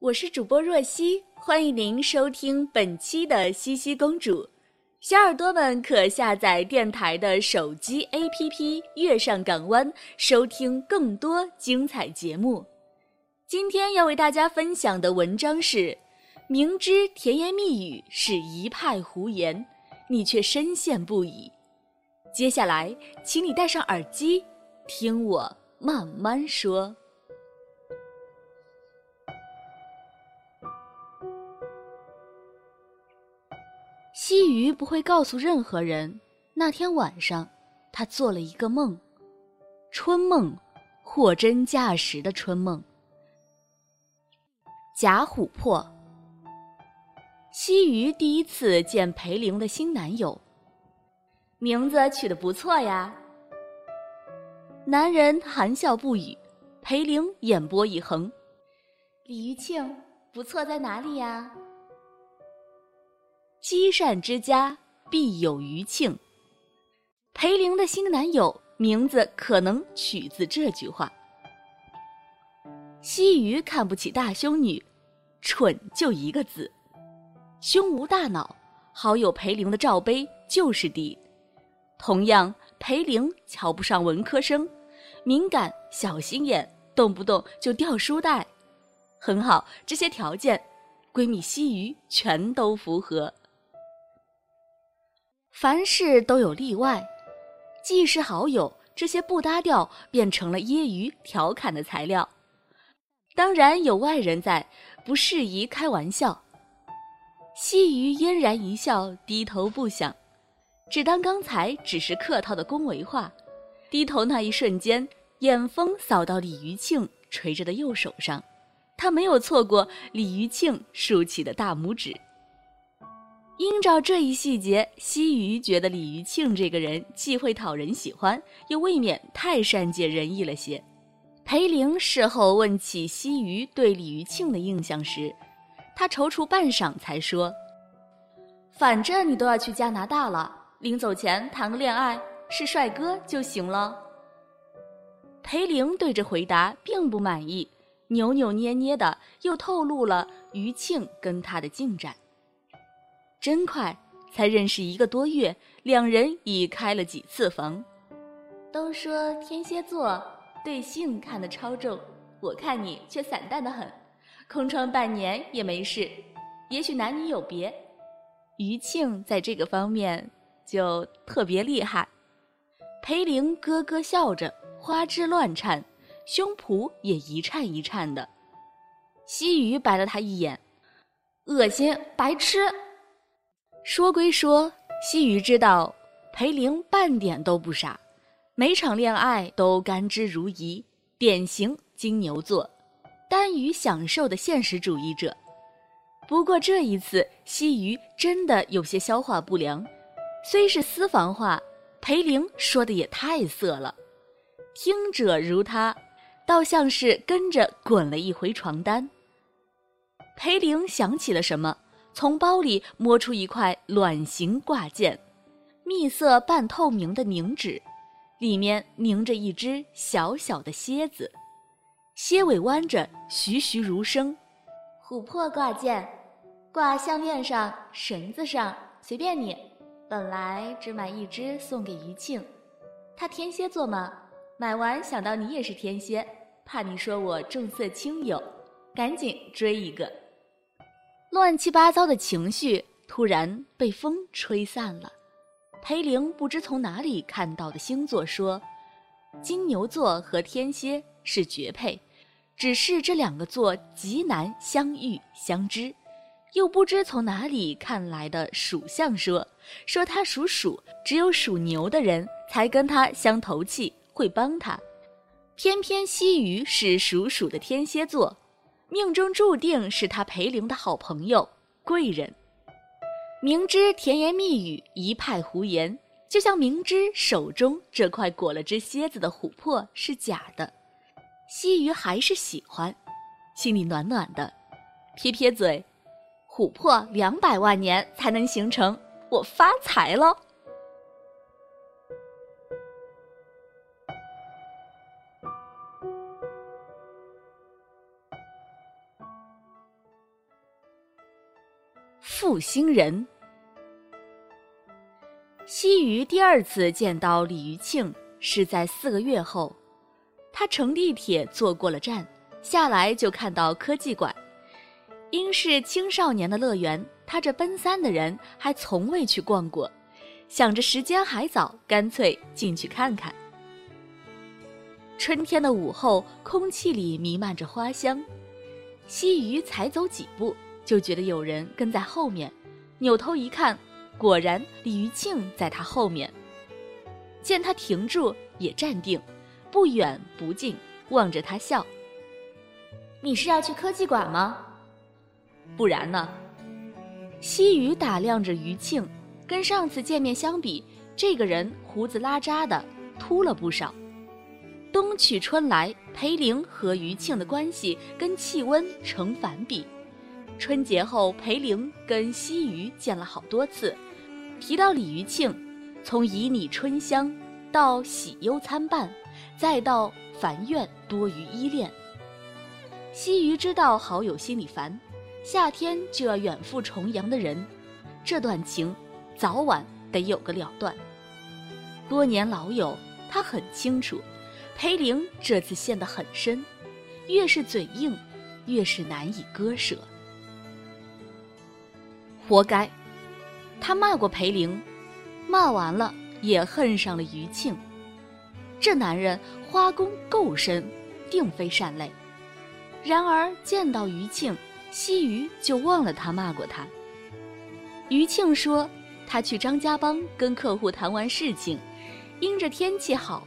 我是主播若曦，欢迎您收听本期的西西公主。小耳朵们可下载电台的手机 APP《月上港湾》，收听更多精彩节目。今天要为大家分享的文章是：明知甜言蜜语是一派胡言，你却深陷不已。接下来，请你戴上耳机，听我慢慢说。西鱼不会告诉任何人，那天晚上，他做了一个梦，春梦，货真价实的春梦。假琥珀。西鱼第一次见裴玲的新男友，名字取得不错呀。男人含笑不语，裴玲眼波一横，李玉庆，不错在哪里呀？积善之家必有余庆。裴玲的新男友名字可能取自这句话。西鱼看不起大胸女，蠢就一个字，胸无大脑。好友裴玲的罩杯就是低。同样，裴玲瞧不上文科生，敏感、小心眼，动不动就掉书袋。很好，这些条件，闺蜜西鱼全都符合。凡事都有例外，既是好友，这些不搭调变成了揶揄调侃的材料。当然有外人在，不适宜开玩笑。西鱼嫣然一笑，低头不想，只当刚才只是客套的恭维话。低头那一瞬间，眼风扫到李余庆垂着的右手上，他没有错过李余庆竖起的大拇指。因照这一细节，西鱼觉得李余庆这个人既会讨人喜欢，又未免太善解人意了些。裴玲事后问起西鱼对李余庆的印象时，他踌躇半晌才说：“反正你都要去加拿大了，临走前谈个恋爱，是帅哥就行了。”裴玲对这回答并不满意，扭扭捏捏的又透露了余庆跟他的进展。真快，才认识一个多月，两人已开了几次房。都说天蝎座对性看得超重，我看你却散淡的很，空窗半年也没事。也许男女有别，余庆在这个方面就特别厉害。裴玲咯咯笑着，花枝乱颤，胸脯也一颤一颤的。西鱼白了他一眼，恶心，白痴。说归说，西鱼知道裴玲半点都不傻，每场恋爱都甘之如饴，典型金牛座，耽于享受的现实主义者。不过这一次，西鱼真的有些消化不良。虽是私房话，裴玲说的也太色了，听者如他，倒像是跟着滚了一回床单。裴玲想起了什么？从包里摸出一块卵形挂件，蜜色半透明的凝脂，里面凝着一只小小的蝎子，蝎尾弯着，栩栩如生。琥珀挂件，挂项链上、绳子上，随便你。本来只买一只送给余庆，他天蝎座嘛，买完想到你也是天蝎，怕你说我重色轻友，赶紧追一个。乱七八糟的情绪突然被风吹散了。裴玲不知从哪里看到的星座说，金牛座和天蝎是绝配，只是这两个座极难相遇相知，又不知从哪里看来的属相说，说他属鼠，只有属牛的人才跟他相投气，会帮他。偏偏西鱼是属鼠的天蝎座，命中注定是他裴灵的好朋友贵人。明知甜言蜜语一派胡言，就像明知手中这块裹了只蝎子的琥珀是假的。西鱼还是喜欢，心里暖暖的，撇撇嘴，琥珀两百万年才能形成，我发财了。负心人，西鱼第二次见到李余庆是在四个月后。他乘地铁坐过了站，下来就看到科技馆。因是青少年的乐园，他这奔三的人还从未去逛过，想着时间还早，干脆进去看看。春天的午后，空气里弥漫着花香。西鱼才走几步，就觉得有人跟在后面，扭头一看，果然李余庆在他后面。见他停住，也站定。不远不近，望着他笑。你是要去科技馆吗？不然呢？西雨打量着余庆，跟上次见面相比，这个人胡子拉碴的，秃了不少。冬去春来，裴玲和余庆的关系跟气温成反比。春节后，裴玲跟西鱼见了好多次，提到李余庆，从旖旎春香到喜忧参半。再到烦怨多于依恋，西鱼知道好友心里烦，夏天就要远赴重洋的人，这段情早晚得有个了断。多年老友，他很清楚，裴玲这次陷得很深，越是嘴硬，越是难以割舍。活该，他骂过裴玲，骂完了也恨上了余庆。这男人花功够深，定非善类。然而见到余庆，西鱼就忘了他骂过他。余庆说，他去张家浜跟客户谈完事情，因着天气好，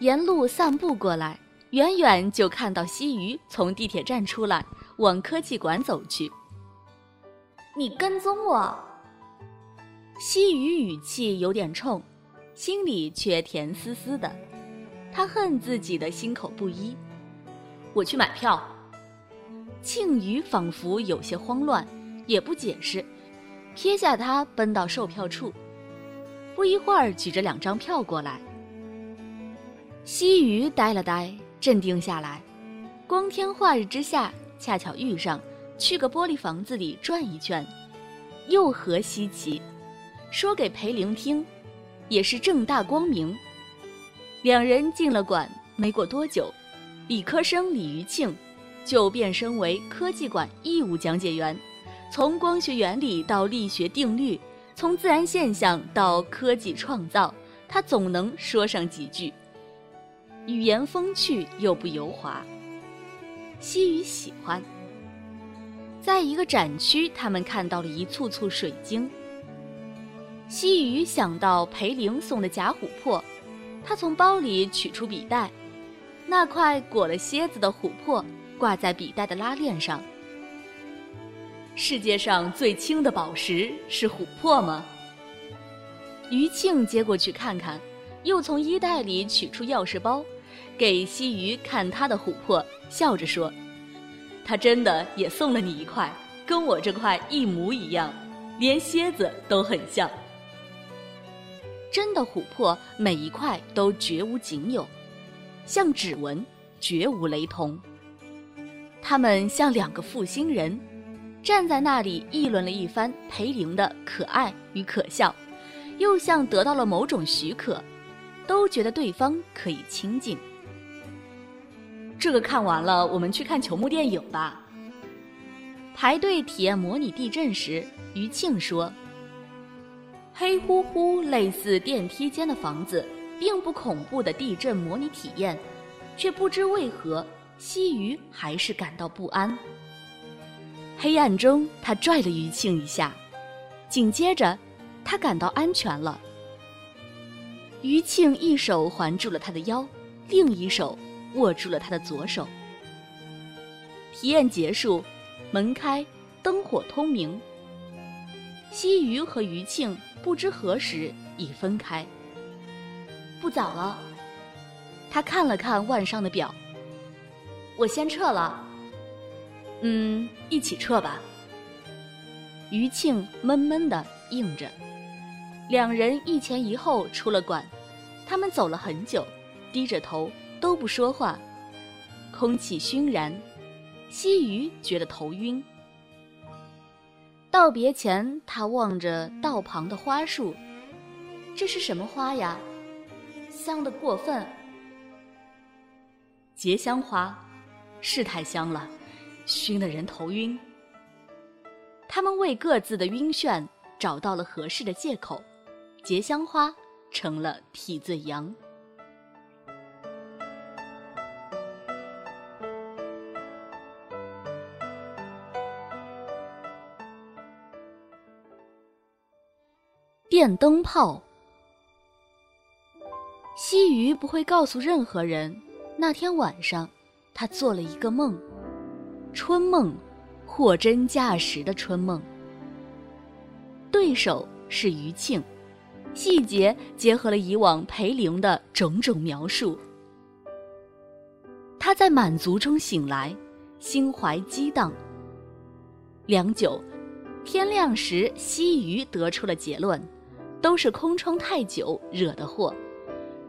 沿路散步过来，远远就看到西鱼从地铁站出来，往科技馆走去。你跟踪我？西鱼语气有点冲，心里却甜丝丝的。他恨自己的心口不一。我去买票。庆余仿佛有些慌乱，也不解释，撇下他奔到售票处。不一会儿，举着两张票过来。西鱼呆了呆，镇定下来。光天化日之下，恰巧遇上，去个玻璃房子里转一圈，又何稀奇？说给裴玲听，也是正大光明。两人进了馆，没过多久，理科生李余庆就变身为科技馆义务讲解员，从光学原理到力学定律，从自然现象到科技创造，他总能说上几句。语言风趣又不油滑，西雨喜欢。在一个展区，他们看到了一簇簇水晶。西雨想到裴玲送的假琥珀。他从包里取出笔袋，那块裹了蝎子的琥珀挂在笔袋的拉链上。世界上最轻的宝石是琥珀吗？余庆接过去看看，又从衣袋里取出钥匙包，给西鱼看他的琥珀，笑着说：“他真的也送了你一块，跟我这块一模一样，连蝎子都很像。”真的琥珀，每一块都绝无仅有，像指纹，绝无雷同。他们像两个负心人，站在那里议论了一番裴玲的可爱与可笑，又像得到了某种许可，都觉得对方可以亲近。这个看完了，我们去看球幕电影吧。排队体验模拟地震时，余庆说。黑乎乎、类似电梯间的房子，并不恐怖的地震模拟体验，却不知为何，西鱼还是感到不安。黑暗中，他拽了余庆一下，紧接着，他感到安全了。余庆一手环住了他的腰，另一手握住了他的左手。体验结束，门开，灯火通明。西鱼和余庆不知何时已分开。不早了，他看了看腕上的表。我先撤了。嗯，一起撤吧。余庆闷闷的应着。两人一前一后出了馆，他们走了很久，低着头都不说话。空气熏然，西鱼觉得头晕。道别前，他望着道旁的花树，这是什么花呀？香的过分。结香花，是太香了，熏得人头晕。他们为各自的晕眩找到了合适的借口，结香花成了替罪羊。电灯泡。西鱼不会告诉任何人，那天晚上，他做了一个梦，春梦，货真价实的春梦。对手是余庆，细节结合了以往裴玲的种种描述。他在满足中醒来，心怀激荡。良久，天亮时，西鱼得出了结论。都是空窗太久惹的祸，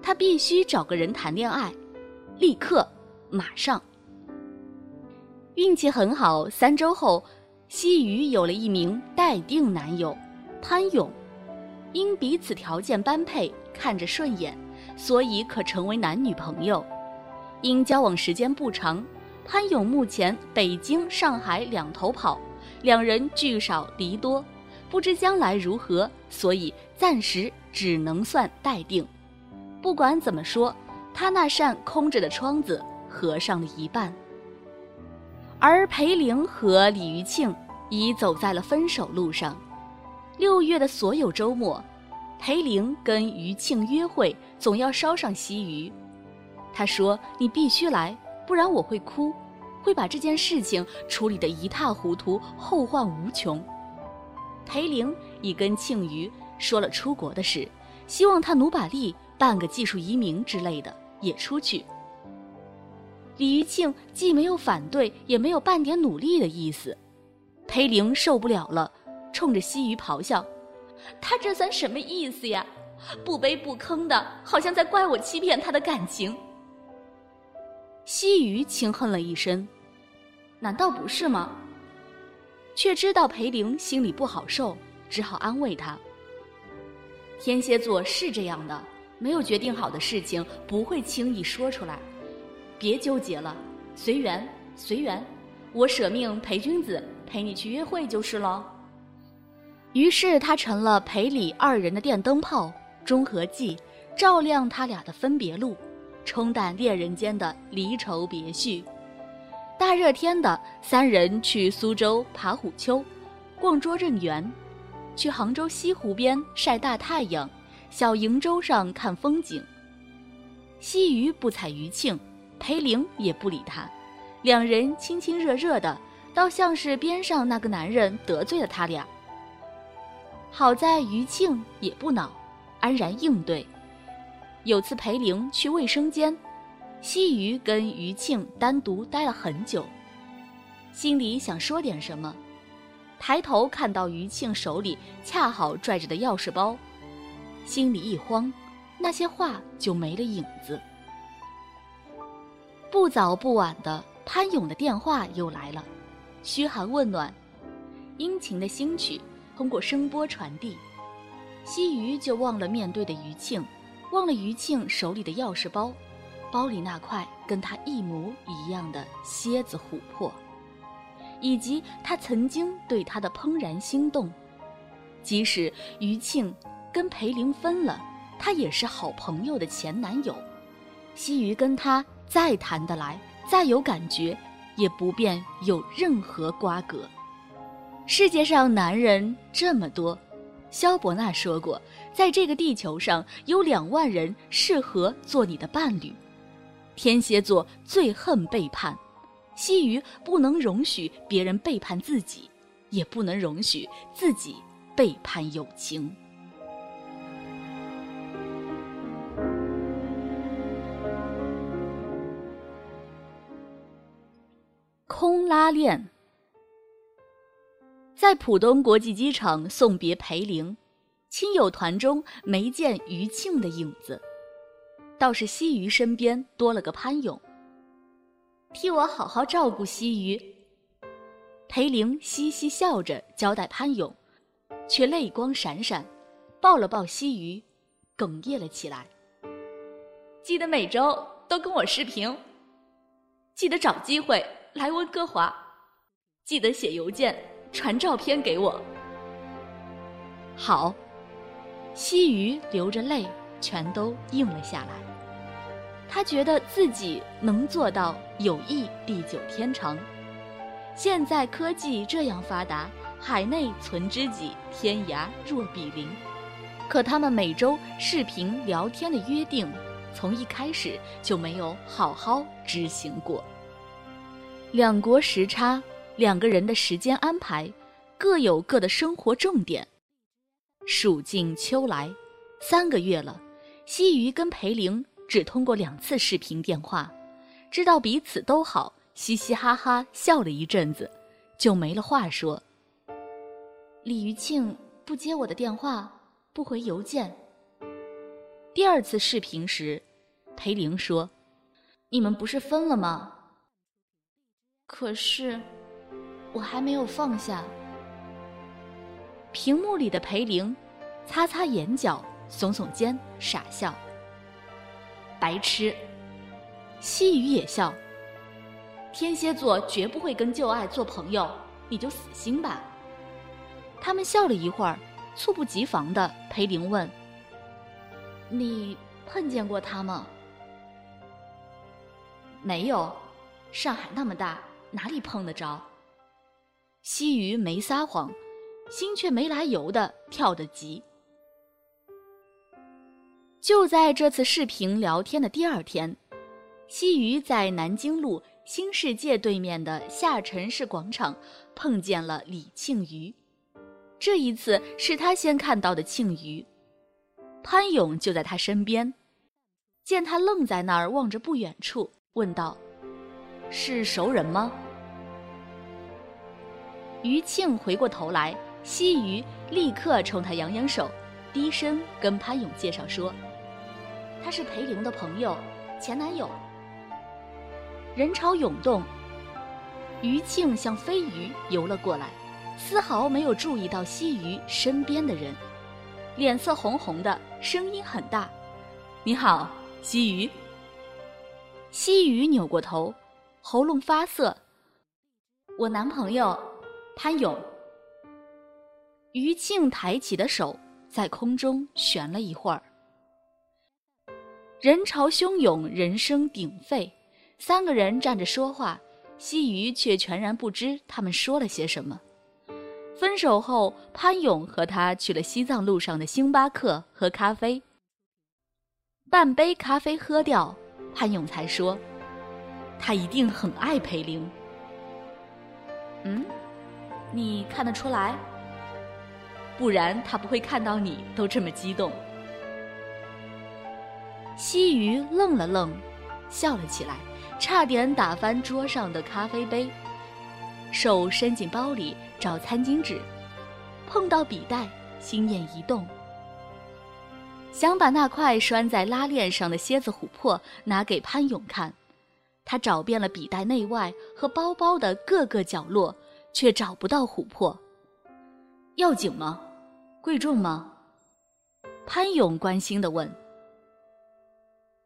他必须找个人谈恋爱，立刻，马上。运气很好，三周后，西鱼有了一名待定男友，潘勇，因彼此条件般配，看着顺眼，所以可成为男女朋友。因交往时间不长，潘勇目前北京、上海两头跑，两人聚少离多。不知将来如何，所以暂时只能算待定。不管怎么说，他那扇空着的窗子合上了一半。而裴玲和李余庆已走在了分手路上。六月的所有周末，裴玲跟余庆约会，总要捎上西鱼。他说：“你必须来，不然我会哭，会把这件事情处理得一塌糊涂，后患无穷。”裴玲已跟庆余说了出国的事，希望他努把力办个技术移民之类的，也出去。李余庆既没有反对，也没有半点努力的意思。裴玲受不了了，冲着西鱼咆哮：“他这算什么意思呀？不卑不吭的，好像在怪我欺骗他的感情。”西鱼轻哼了一声：“难道不是吗？”却知道裴玲心里不好受，只好安慰她。天蝎座是这样的，没有决定好的事情不会轻易说出来。别纠结了，随缘，随缘。我舍命陪君子，陪你去约会就是了。于是他成了裴李二人的电灯泡，中和剂，照亮他俩的分别路，冲淡恋人间的离愁别绪。大热天的，三人去苏州爬虎丘，逛拙政园，去杭州西湖边晒大太阳，小瀛洲上看风景。西鱼不睬余庆，裴玲也不理他，两人亲亲热热的，倒像是边上那个男人得罪了他俩。好在余庆也不恼，安然应对。有次裴玲去卫生间。西鱼跟余庆单独待了很久，心里想说点什么，抬头看到余庆手里恰好拽着的钥匙包，心里一慌，那些话就没了影子。不早不晚的，潘勇的电话又来了，嘘寒问暖，殷勤的新曲通过声波传递，西鱼就忘了面对的余庆，忘了余庆手里的钥匙包。包里那块跟他一模一样的蝎子琥珀，以及他曾经对他的怦然心动。即使余庆跟裴玲分了，他也是好朋友的前男友。西鱼跟他再谈得来，再有感觉，也不便有任何瓜葛。世界上男人这么多，萧伯纳说过，在这个地球上有两万人适合做你的伴侣。天蝎座最恨背叛，西鱼不能容许别人背叛自己，也不能容许自己背叛友情。空拉链。在浦东国际机场送别裴玲，亲友团中没见余庆的影子，倒是西鱼身边多了个潘勇。替我好好照顾西鱼。裴玲嘻嘻笑着交代潘勇，却泪光闪闪，抱了抱西鱼，哽咽了起来。记得每周都跟我视频，记得找机会。来温哥华，记得写邮件传照片给我。好，西鱼流着泪，全都应了下来。他觉得自己能做到友谊地久天长。现在科技这样发达，海内存知己，天涯若比邻。可他们每周视频聊天的约定，从一开始就没有好好执行过。两国时差，两个人的时间安排各有各的生活重点。暑尽秋来，三个月了，西鱼跟裴玲只通过两次视频电话，知道彼此都好，嘻嘻哈哈笑了一阵子，就没了话说。李余庆不接我的电话，不回邮件。第二次视频时，裴玲说：“你们不是分了吗？”可是，我还没有放下。屏幕里的裴玲，擦擦眼角，耸耸肩，傻笑。白痴。西雨也笑。天蝎座绝不会跟旧爱做朋友，你就死心吧。他们笑了一会儿，猝不及防的，裴玲问：“你碰见过他吗？”没有，上海那么大。哪里碰得着？西鱼没撒谎，心却没来由的跳得急。就在这次视频聊天的第二天，西鱼在南京路新世界对面的下沉式广场碰见了李庆余。这一次是他先看到的庆余，潘勇就在他身边，见他愣在那儿望着不远处，问道。是熟人吗？余庆回过头来，西鱼立刻冲他扬扬手，低声跟潘勇介绍说：“他是裴玲的朋友，前男友。”人潮涌动，余庆像飞鱼游了过来，丝毫没有注意到西鱼身边的人，脸色红红的，声音很大：“你好，西鱼。”西鱼扭过头。喉咙发涩。我男朋友潘勇。余庆抬起的手在空中悬了一会儿。人潮汹涌，人声鼎沸，三个人站着说话，西鱼却全然不知他们说了些什么。分手后，潘勇和他去了西藏路上的星巴克喝咖啡。半杯咖啡喝掉，潘勇才说。他一定很爱裴玲。嗯，你看得出来？不然他不会看到你都这么激动。西鱼愣了愣，笑了起来，差点打翻桌上的咖啡杯，手伸进包里找餐巾纸，碰到笔袋，心念一动，想把那块拴在拉链上的蝎子琥珀拿给潘勇看。他找遍了笔袋内外和包包的各个角落，却找不到琥珀。要紧吗？贵重吗？潘勇关心地问。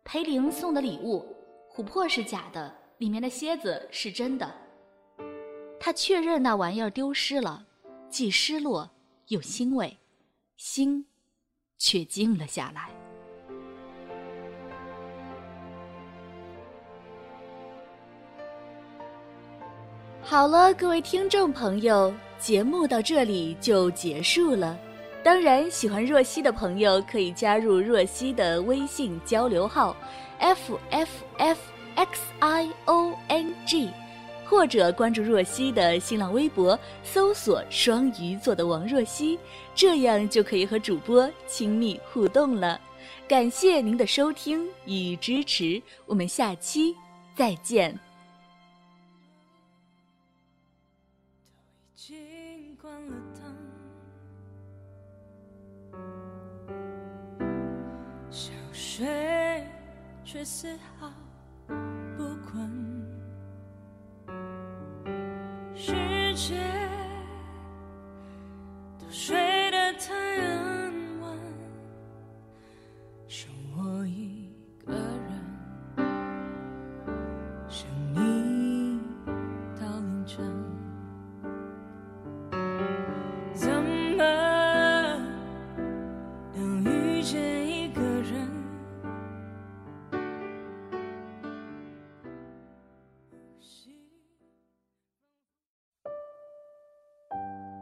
裴玲送的礼物，琥珀是假的，里面的蝎子是真的。他确认那玩意儿丢失了，既失落又欣慰，心却静了下来。好了，各位听众朋友，节目到这里就结束了。当然，喜欢若曦的朋友可以加入若曦的微信交流号，f f f x i o n g，或者关注若曦的新浪微博，搜索“双鱼座的王若曦”，这样就可以和主播亲密互动了。感谢您的收听与支持，我们下期再见。关了灯。却是好